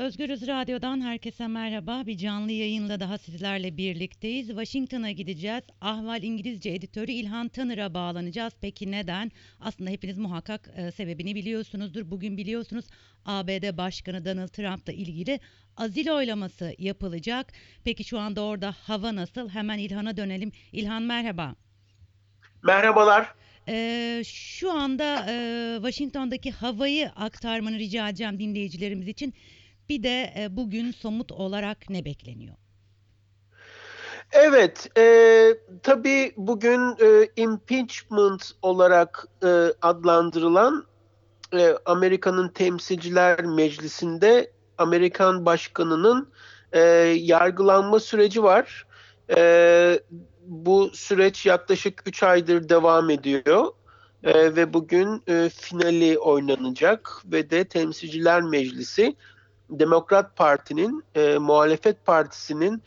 Özgürüz Radyo'dan herkese merhaba. Bir canlı yayınla daha sizlerle birlikteyiz. Washington'a gideceğiz. Ahval İngilizce editörü İlhan Tanır'a bağlanacağız. Peki neden? Aslında hepiniz muhakkak e, sebebini biliyorsunuzdur. Bugün biliyorsunuz ABD Başkanı Donald Trump'la ilgili azil oylaması yapılacak. Peki şu anda orada hava nasıl? Hemen İlhan'a dönelim. İlhan merhaba. Merhabalar. Ee, şu anda e, Washington'daki havayı aktarmanı rica edeceğim dinleyicilerimiz için. Bir de e, bugün somut olarak ne bekleniyor? Evet, e, tabii bugün e, impeachment olarak e, adlandırılan e, Amerika'nın Temsilciler Meclisi'nde Amerikan Başkanı'nın e, yargılanma süreci var. E, bu süreç yaklaşık 3 aydır devam ediyor. E, ve bugün e, finali oynanacak ve de Temsilciler Meclisi Demokrat Parti'nin, e, muhalefet partisinin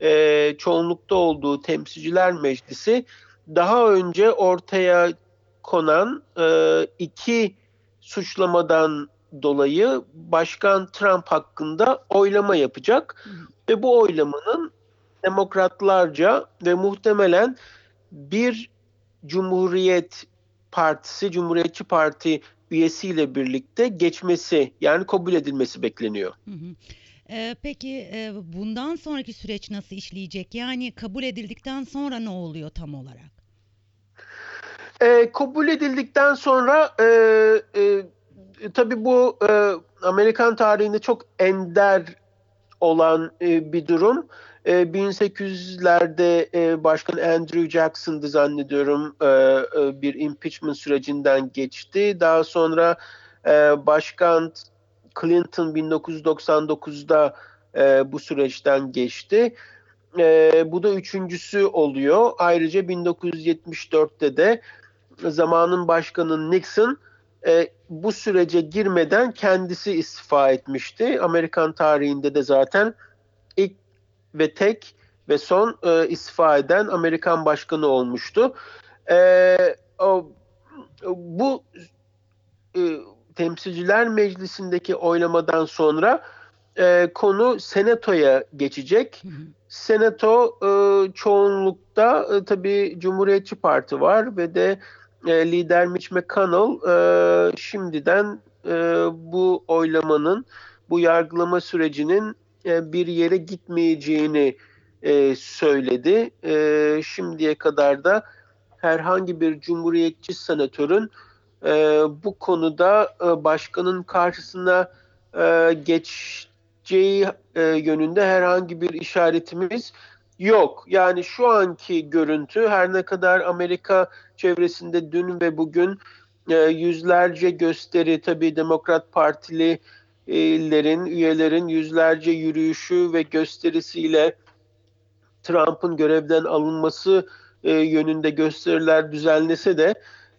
e, çoğunlukta olduğu Temsilciler Meclisi daha önce ortaya konan e, iki suçlamadan dolayı Başkan Trump hakkında oylama yapacak. Hı. Ve bu oylamanın demokratlarca ve muhtemelen bir Cumhuriyet Partisi, Cumhuriyetçi Parti üyesiyle birlikte geçmesi yani kabul edilmesi bekleniyor. Hı hı. Ee, peki e, bundan sonraki süreç nasıl işleyecek? Yani kabul edildikten sonra ne oluyor tam olarak? E, kabul edildikten sonra e, e, tabii bu e, Amerikan tarihinde çok ender olan e, bir durum. 1800'lerde e, e, Başkan Andrew Jackson'dı zannediyorum e, bir impeachment sürecinden geçti. Daha sonra Başkan Clinton 1999'da bu süreçten geçti. Bu da üçüncüsü oluyor. Ayrıca 1974'te de zamanın başkanı Nixon bu sürece girmeden kendisi istifa etmişti. Amerikan tarihinde de zaten ve tek ve son e, istifa eden Amerikan başkanı olmuştu. E, o, bu e, Temsilciler Meclisi'ndeki oylamadan sonra e, konu Senato'ya geçecek. Senato e, çoğunlukta e, tabii Cumhuriyetçi Parti var ve de e, lider Mitch McConnell e, şimdiden e, bu oylamanın, bu yargılama sürecinin bir yere gitmeyeceğini e, söyledi. E, şimdiye kadar da herhangi bir cumhuriyetçi senatörün bu konuda başkanın karşısına geçeceği yönünde herhangi bir işaretimiz yok. Yani şu anki görüntü her ne kadar Amerika çevresinde dün ve bugün yüzlerce gösteri tabii Demokrat Partili lerin, üyelerin yüzlerce yürüyüşü ve gösterisiyle Trump'ın görevden alınması e, yönünde gösteriler düzenlese de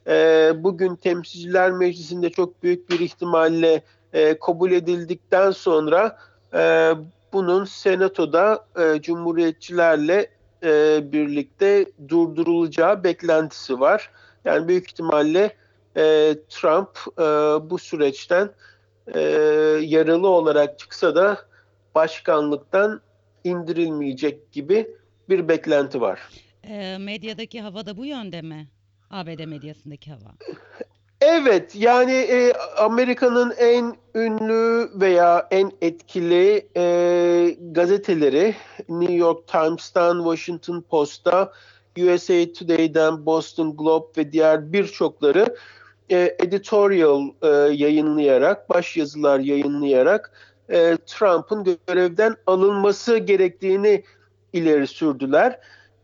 e, bugün Temsilciler Meclisi'nde çok büyük bir ihtimalle e, kabul edildikten sonra e, bunun Senato'da e, Cumhuriyetçilerle e, birlikte durdurulacağı beklentisi var. Yani büyük ihtimalle e, Trump e, bu süreçten e, yaralı olarak çıksa da başkanlıktan indirilmeyecek gibi bir beklenti var. E, medyadaki hava da bu yönde mi? ABD medyasındaki hava. Evet yani e, Amerika'nın en ünlü veya en etkili e, gazeteleri New York Times'tan Washington Post'a USA Today'den Boston Globe ve diğer birçokları e, editorial e, yayınlayarak, başyazılar yayınlayarak e, Trump'ın görevden alınması gerektiğini ileri sürdüler.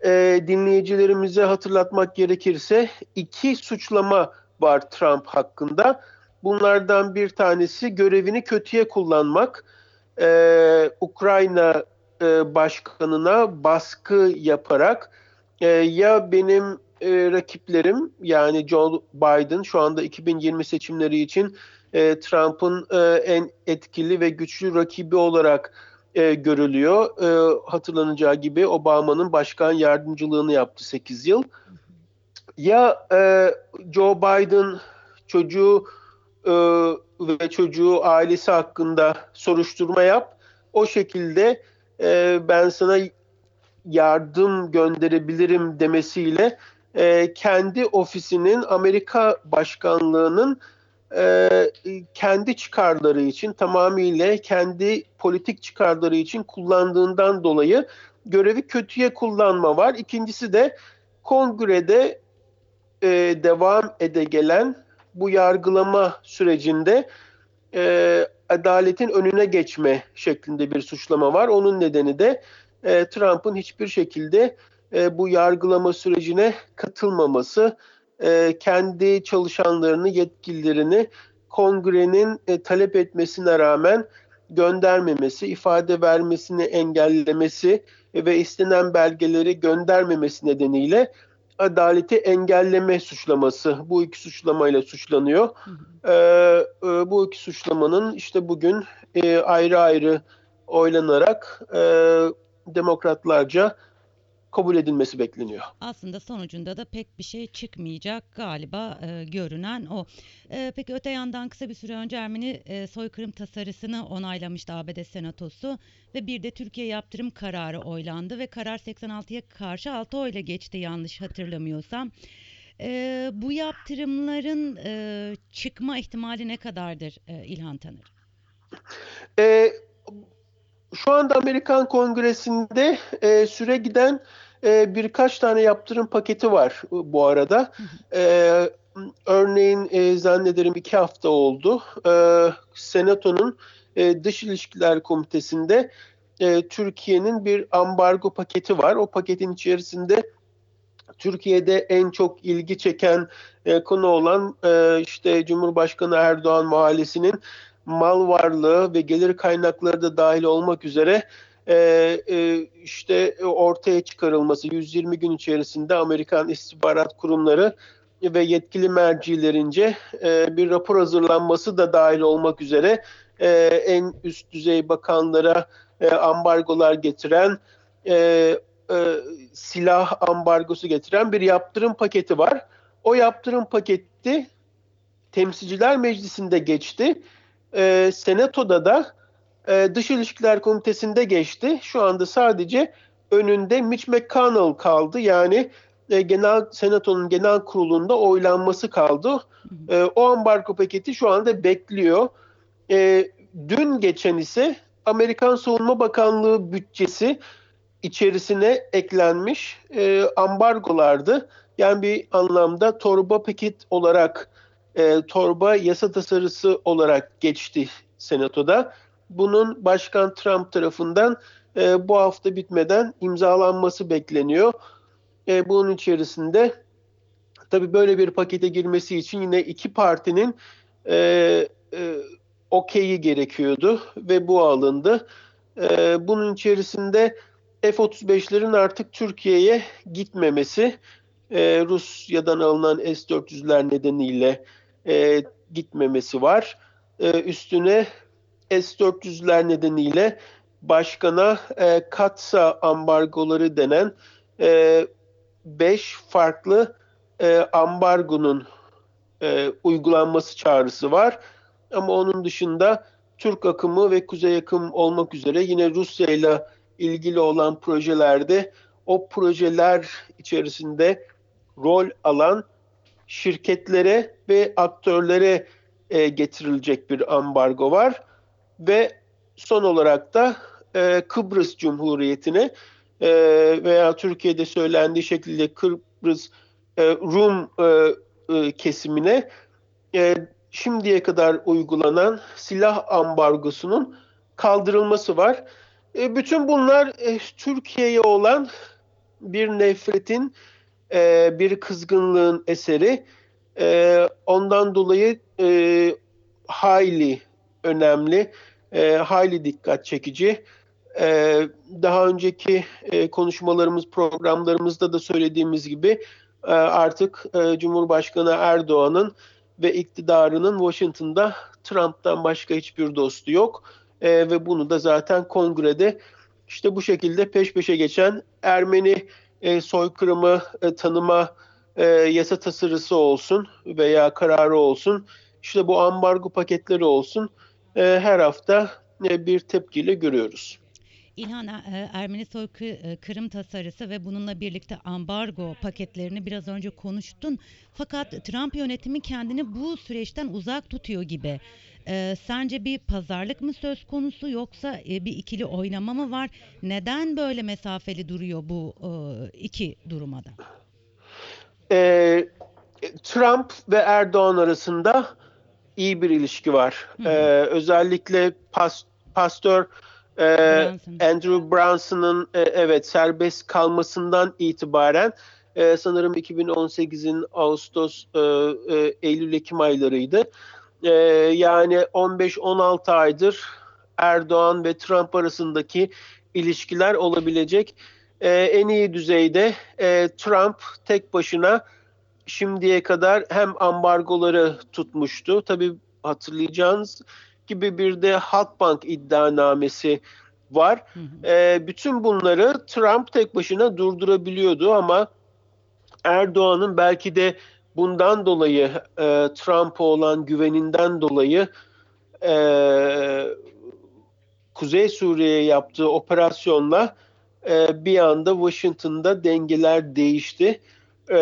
E, dinleyicilerimize hatırlatmak gerekirse iki suçlama var Trump hakkında. Bunlardan bir tanesi görevini kötüye kullanmak. E, Ukrayna e, başkanına baskı yaparak e, ya benim e, rakiplerim yani Joe Biden şu anda 2020 seçimleri için e, Trump'ın e, en etkili ve güçlü rakibi olarak e, görülüyor. E, hatırlanacağı gibi Obama'nın başkan yardımcılığını yaptı 8 yıl. Ya e, Joe Biden çocuğu e, ve çocuğu ailesi hakkında soruşturma yap. O şekilde e, ben sana yardım gönderebilirim demesiyle e, kendi ofisinin Amerika başkanlığının e, kendi çıkarları için tamamıyla kendi politik çıkarları için kullandığından dolayı görevi kötüye kullanma var. İkincisi de kongrede e, devam ede gelen bu yargılama sürecinde e, adaletin önüne geçme şeklinde bir suçlama var. Onun nedeni de e, Trump'ın hiçbir şekilde e, bu yargılama sürecine katılmaması, e, kendi çalışanlarını, yetkililerini kongrenin e, talep etmesine rağmen göndermemesi, ifade vermesini engellemesi ve istenen belgeleri göndermemesi nedeniyle adaleti engelleme suçlaması bu iki suçlamayla suçlanıyor. Hı hı. Ee, e, bu iki suçlamanın işte bugün e, ayrı ayrı oylanarak e, demokratlarca kabul edilmesi bekleniyor. Aslında sonucunda da pek bir şey çıkmayacak galiba e, görünen o. E, peki öte yandan kısa bir süre önce Ermeni e, soykırım tasarısını onaylamıştı ABD Senatosu ve bir de Türkiye yaptırım kararı oylandı ve karar 86'ya karşı 6 oyla geçti yanlış hatırlamıyorsam. E, bu yaptırımların e, çıkma ihtimali ne kadardır e, İlhan Tanır? E, şu anda Amerikan Kongresi'nde e, süre giden e, birkaç tane yaptırım paketi var bu arada. E, örneğin e, zannederim iki hafta oldu. E, Senato'nun e, Dış İlişkiler Komitesi'nde e, Türkiye'nin bir ambargo paketi var. O paketin içerisinde Türkiye'de en çok ilgi çeken e, konu olan e, işte Cumhurbaşkanı Erdoğan mahallesinin mal varlığı ve gelir kaynakları da dahil olmak üzere e, e, işte ortaya çıkarılması 120 gün içerisinde Amerikan istihbarat kurumları ve yetkili mercilerince e, bir rapor hazırlanması da dahil olmak üzere e, en üst düzey bakanlara e, ambargolar getiren e, e, silah ambargosu getiren bir yaptırım paketi var. O yaptırım paketi Temsilciler Meclisi'nde geçti e, Senato'da da e, Dış İlişkiler Komitesi'nde geçti. Şu anda sadece önünde Mitch McConnell kaldı. Yani e, genel Senato'nun genel kurulunda oylanması kaldı. E, o ambargo paketi şu anda bekliyor. E, dün geçen ise Amerikan Savunma Bakanlığı bütçesi içerisine eklenmiş e, ambargolardı. Yani bir anlamda torba paket olarak e, torba yasa tasarısı olarak geçti Senato'da. Bunun Başkan Trump tarafından e, bu hafta bitmeden imzalanması bekleniyor. E, bunun içerisinde tabii böyle bir pakete girmesi için yine iki partinin e, e, okeyi gerekiyordu ve bu alındı. E, bunun içerisinde F-35'lerin artık Türkiye'ye gitmemesi, e, Rusya'dan alınan S-400'ler nedeniyle e, gitmemesi var. E, üstüne S-400'ler nedeniyle başkana e, katsa ambargoları denen 5 e, farklı e, ambargonun e, uygulanması çağrısı var. Ama onun dışında Türk akımı ve Kuzey akım olmak üzere yine Rusya ile ilgili olan projelerde o projeler içerisinde rol alan şirketlere ve aktörlere e, getirilecek bir ambargo var ve son olarak da e, Kıbrıs Cumhuriyeti'ne e, veya Türkiye'de söylendiği şekilde Kıbrıs e, Rum e, e, kesimine e, şimdiye kadar uygulanan silah ambargosunun kaldırılması var. E, bütün bunlar e, Türkiye'ye olan bir nefretin e, bir kızgınlığın eseri. E, ondan dolayı e, hayli önemli, e, hayli dikkat çekici. E, daha önceki e, konuşmalarımız, programlarımızda da söylediğimiz gibi e, artık e, Cumhurbaşkanı Erdoğan'ın ve iktidarının Washington'da Trump'tan başka hiçbir dostu yok. E, ve bunu da zaten kongrede işte bu şekilde peş peşe geçen Ermeni e, soykırımı e, tanıma e, yasa tasarısı olsun veya kararı olsun işte bu ambargo paketleri olsun e, her hafta e, bir tepkiyle görüyoruz. İlhan e, Ermeni soykırım tasarısı ve bununla birlikte ambargo paketlerini biraz önce konuştun. Fakat Trump yönetimi kendini bu süreçten uzak tutuyor gibi. E, sence bir pazarlık mı söz konusu yoksa e, bir ikili oynama mı var? Neden böyle mesafeli duruyor bu e, iki duruma da? E, Trump ve Erdoğan arasında iyi bir ilişki var. Hı hı. E, özellikle pas, pastör e, Brunson. Andrew Brunson'ın e, evet serbest kalmasından itibaren e, sanırım 2018'in Ağustos, e, e, Eylül-Ekim aylarıydı. E, yani 15-16 aydır Erdoğan ve Trump arasındaki ilişkiler olabilecek e, en iyi düzeyde. E, Trump tek başına şimdiye kadar hem ambargoları tutmuştu. Tabii hatırlayacağınız gibi bir de Halkbank iddianamesi var. Hı hı. E, bütün bunları Trump tek başına durdurabiliyordu ama Erdoğan'ın belki de bundan dolayı e, Trump'a olan güveninden dolayı e, Kuzey Suriye'ye yaptığı operasyonla e, bir anda Washington'da dengeler değişti e,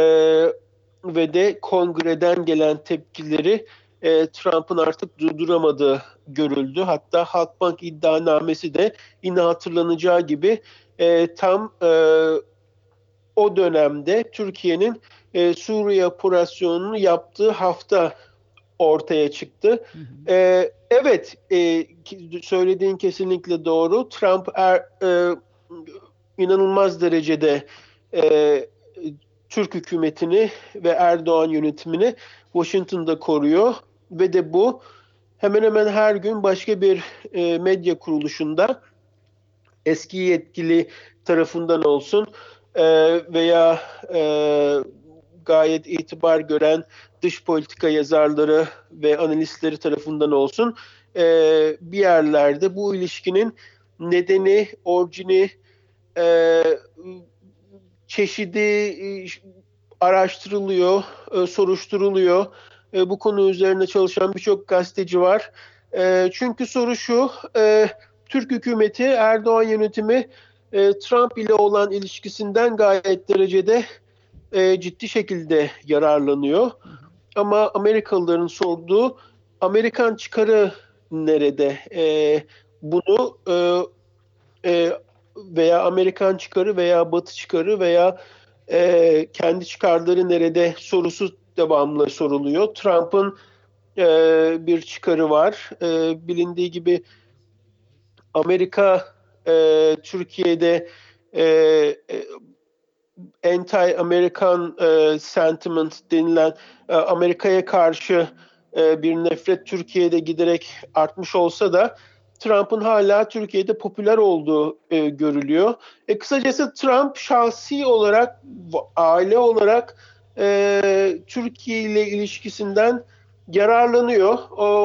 ve de kongreden gelen tepkileri e, Trump'ın artık durduramadığı görüldü. Hatta Halkbank iddianamesi de yine hatırlanacağı gibi e, tam e, o dönemde Türkiye'nin e, Suriye operasyonunu yaptığı hafta ortaya çıktı. Hı hı. E, evet, e, söylediğin kesinlikle doğru. Trump er, e, inanılmaz derecede e, Türk hükümetini ve Erdoğan yönetimini Washington'da koruyor ve de bu hemen hemen her gün başka bir e, medya kuruluşunda eski yetkili tarafından olsun e, veya e, gayet itibar gören dış politika yazarları ve analistleri tarafından olsun e, bir yerlerde bu ilişkinin nedeni, orijini, e, çeşidi e, araştırılıyor, e, soruşturuluyor e, bu konu üzerine çalışan birçok gazeteci var. E, çünkü soru şu, e, Türk hükümeti, Erdoğan yönetimi e, Trump ile olan ilişkisinden gayet derecede e, ciddi şekilde yararlanıyor. Ama Amerikalıların sorduğu Amerikan çıkarı nerede? E, bunu e, e, veya Amerikan çıkarı veya Batı çıkarı veya e, kendi çıkarları nerede sorusu devamlı soruluyor. Trump'ın e, bir çıkarı var. E, bilindiği gibi Amerika e, Türkiye'de e, e, anti-Amerikan e, sentiment denilen e, Amerika'ya karşı e, bir nefret Türkiye'de giderek artmış olsa da Trump'ın hala Türkiye'de popüler olduğu e, görülüyor. E, kısacası Trump şahsi olarak, aile olarak e, Türkiye ile ilişkisinden yararlanıyor.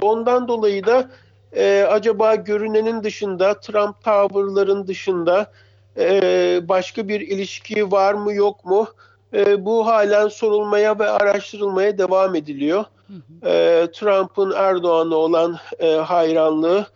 Ondan dolayı da e, acaba görünenin dışında, Trump tavırların dışında e, başka bir ilişki var mı yok mu? E, bu halen sorulmaya ve araştırılmaya devam ediliyor. E, Trump'ın Erdoğan'a olan e, hayranlığı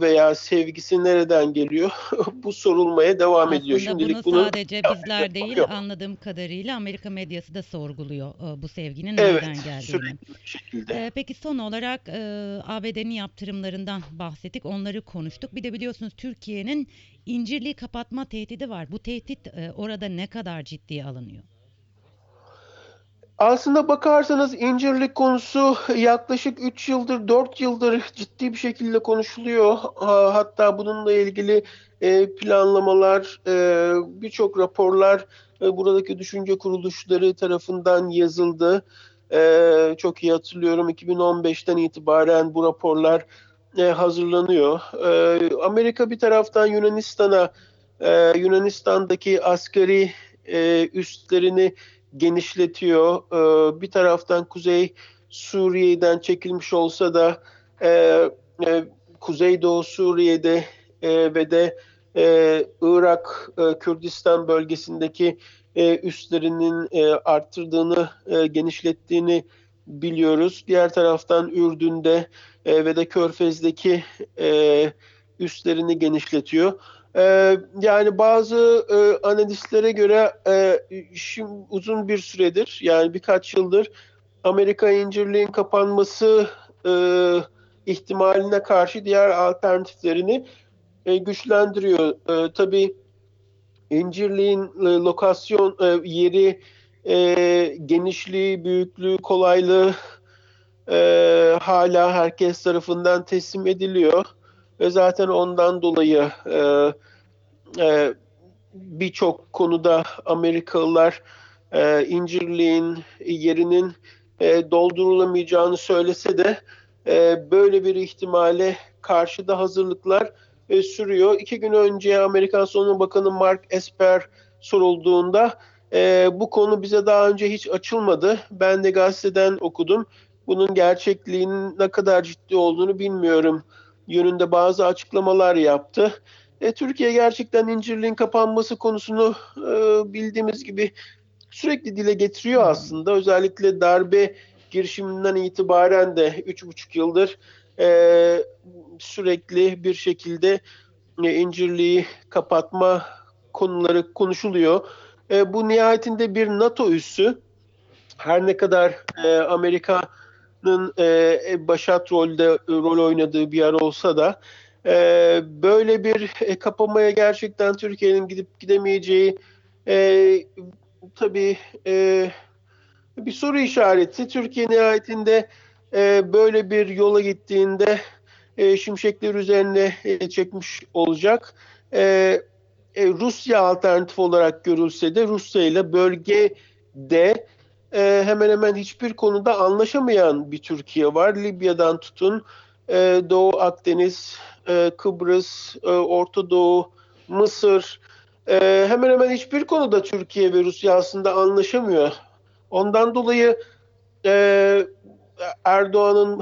veya sevgisi nereden geliyor? bu sorulmaya devam Aslında ediyor. Şimdilik bunu sadece bizler değil yok. anladığım kadarıyla Amerika medyası da sorguluyor e, bu sevginin evet, nereden geldiğini. Sürekli şekilde. Ee, peki son olarak e, ABD'nin yaptırımlarından bahsettik. Onları konuştuk. Bir de biliyorsunuz Türkiye'nin İncirliği kapatma tehdidi var. Bu tehdit e, orada ne kadar ciddiye alınıyor? Aslında bakarsanız incirlik konusu yaklaşık 3 yıldır, 4 yıldır ciddi bir şekilde konuşuluyor. Hatta bununla ilgili e, planlamalar, e, birçok raporlar e, buradaki düşünce kuruluşları tarafından yazıldı. Çok iyi hatırlıyorum 2015'ten itibaren bu raporlar hazırlanıyor. Amerika bir taraftan Yunanistan'a, Yunanistan'daki askeri üstlerini genişletiyor. E, bir taraftan Kuzey Suriye'den çekilmiş olsa da e, e, Kuzeydoğu Suriye'de e, ve de e, Irak, e, Kürdistan bölgesindeki e, üslerinin e, arttırdığını, e, genişlettiğini biliyoruz. Diğer taraftan Ürdün'de e, ve de Körfez'deki e, üslerini genişletiyor. E, yani bazı e, analistlere göre e, şimdi uzun bir süredir yani birkaç yıldır Amerika incirliğin kapanması e, ihtimaline karşı diğer alternatiflerini e, güçlendiriyor. E, tabii incirliğin e, lokasyon e, yeri, e, genişliği, büyüklüğü, kolaylığı e, hala herkes tarafından teslim ediliyor. Ve zaten ondan dolayı e, e, birçok konuda Amerikalılar e, incirliğin yerinin e, doldurulamayacağını söylese de e, böyle bir ihtimale karşı da hazırlıklar e, sürüyor. İki gün önce Amerikan Savunma Bakanı Mark Esper sorulduğunda e, bu konu bize daha önce hiç açılmadı. Ben de gazeteden okudum. Bunun gerçekliğinin ne kadar ciddi olduğunu bilmiyorum yönünde bazı açıklamalar yaptı. E, Türkiye gerçekten incirliğin kapanması konusunu e, bildiğimiz gibi sürekli dile getiriyor aslında. Özellikle darbe girişiminden itibaren de 3,5 yıldır e, sürekli bir şekilde e, incirliği kapatma konuları konuşuluyor. E, bu nihayetinde bir NATO üssü. Her ne kadar e, Amerika'nın e, başat rolde rol oynadığı bir yer olsa da e, böyle bir e, kapamaya gerçekten Türkiye'nin gidip gidemeyeceği e, tabii e, bir soru işareti. Türkiye nihayetinde e, böyle bir yola gittiğinde e, şimşekler üzerine e, çekmiş olacak. E, e, Rusya alternatif olarak görülse de Rusya ile bölgede e, hemen hemen hiçbir konuda anlaşamayan bir Türkiye var. Libya'dan tutun e, Doğu Akdeniz, e, Kıbrıs, e, Orta Doğu, Mısır e, hemen hemen hiçbir konuda Türkiye ve Rusya aslında anlaşamıyor. Ondan dolayı e, Erdoğan'ın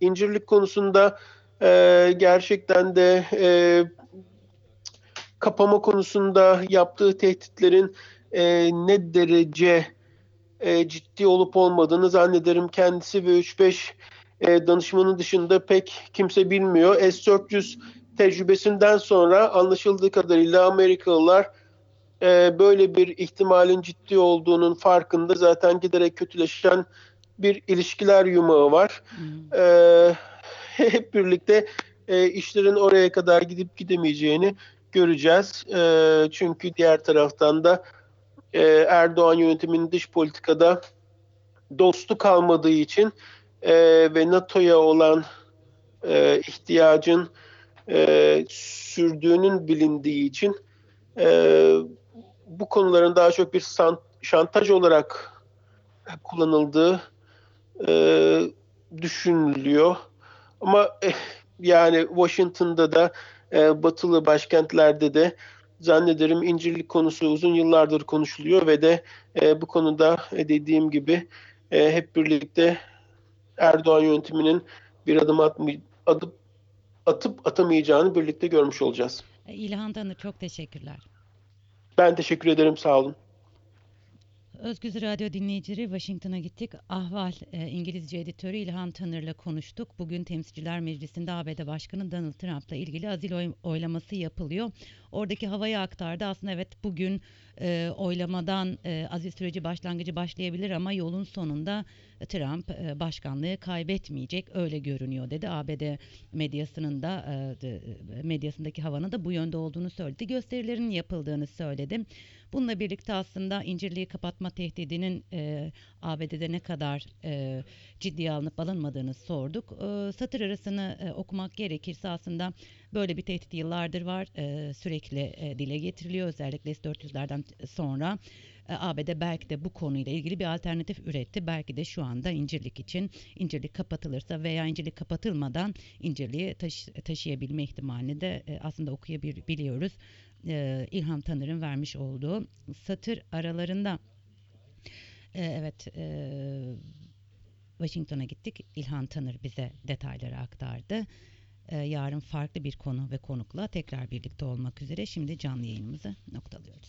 incirlik konusunda e, gerçekten de e, kapama konusunda yaptığı tehditlerin e, ne derece e, ciddi olup olmadığını zannederim kendisi ve 3-5 e, danışmanın dışında pek kimse bilmiyor. S-400 tecrübesinden sonra anlaşıldığı kadarıyla Amerikalılar e, böyle bir ihtimalin ciddi olduğunun farkında zaten giderek kötüleşen bir ilişkiler yumağı var. Hmm. E, hep birlikte e, işlerin oraya kadar gidip gidemeyeceğini göreceğiz. E, çünkü diğer taraftan da e, Erdoğan yönetiminin dış politikada dostu kalmadığı için e, ve NATO'ya olan e, ihtiyacın e, sürdüğünün bilindiği için e, bu konuların daha çok bir şantaj olarak kullanıldığı e, düşünülüyor. Ama eh, yani Washington'da da e, batılı başkentlerde de zannederim incirlik konusu uzun yıllardır konuşuluyor ve de e, bu konuda e, dediğim gibi e, hep birlikte Erdoğan yönetiminin bir adım atmay atıp atıp atamayacağını birlikte görmüş olacağız. İlhan Tanır çok teşekkürler. Ben teşekkür ederim sağ olun. Özgüz Radyo dinleyicileri Washington'a gittik. Ahval e, İngilizce editörü İlhan Tanır'la konuştuk. Bugün Temsilciler Meclisi'nde ABD Başkanı Donald Trump'la ilgili azil oy, oylaması yapılıyor. Oradaki havayı aktardı. Aslında evet bugün e, oylamadan e, azil süreci başlangıcı başlayabilir ama yolun sonunda Trump e, başkanlığı kaybetmeyecek öyle görünüyor dedi. ABD medyasının da e, medyasındaki havanın da bu yönde olduğunu söyledi. Gösterilerin yapıldığını söyledi. Bununla birlikte aslında incirliği kapatma tehdidinin e, ABD'de ne kadar e, ciddiye alınıp alınmadığını sorduk. E, satır arasını e, okumak gerekirse aslında böyle bir tehdit yıllardır var. E, sürekli e, dile getiriliyor özellikle S-400'lerden sonra. E, ABD belki de bu konuyla ilgili bir alternatif üretti. Belki de şu anda incirlik için incirlik kapatılırsa veya incirlik kapatılmadan incirliği taşı, taşıyabilme ihtimalini de e, aslında okuyabiliyoruz. E, İlham Tanır'ın vermiş olduğu satır aralarında e, evet e, Washington'a gittik. İlhan Tanır bize detayları aktardı. E, yarın farklı bir konu ve konukla tekrar birlikte olmak üzere şimdi canlı yayınımızı noktalıyoruz.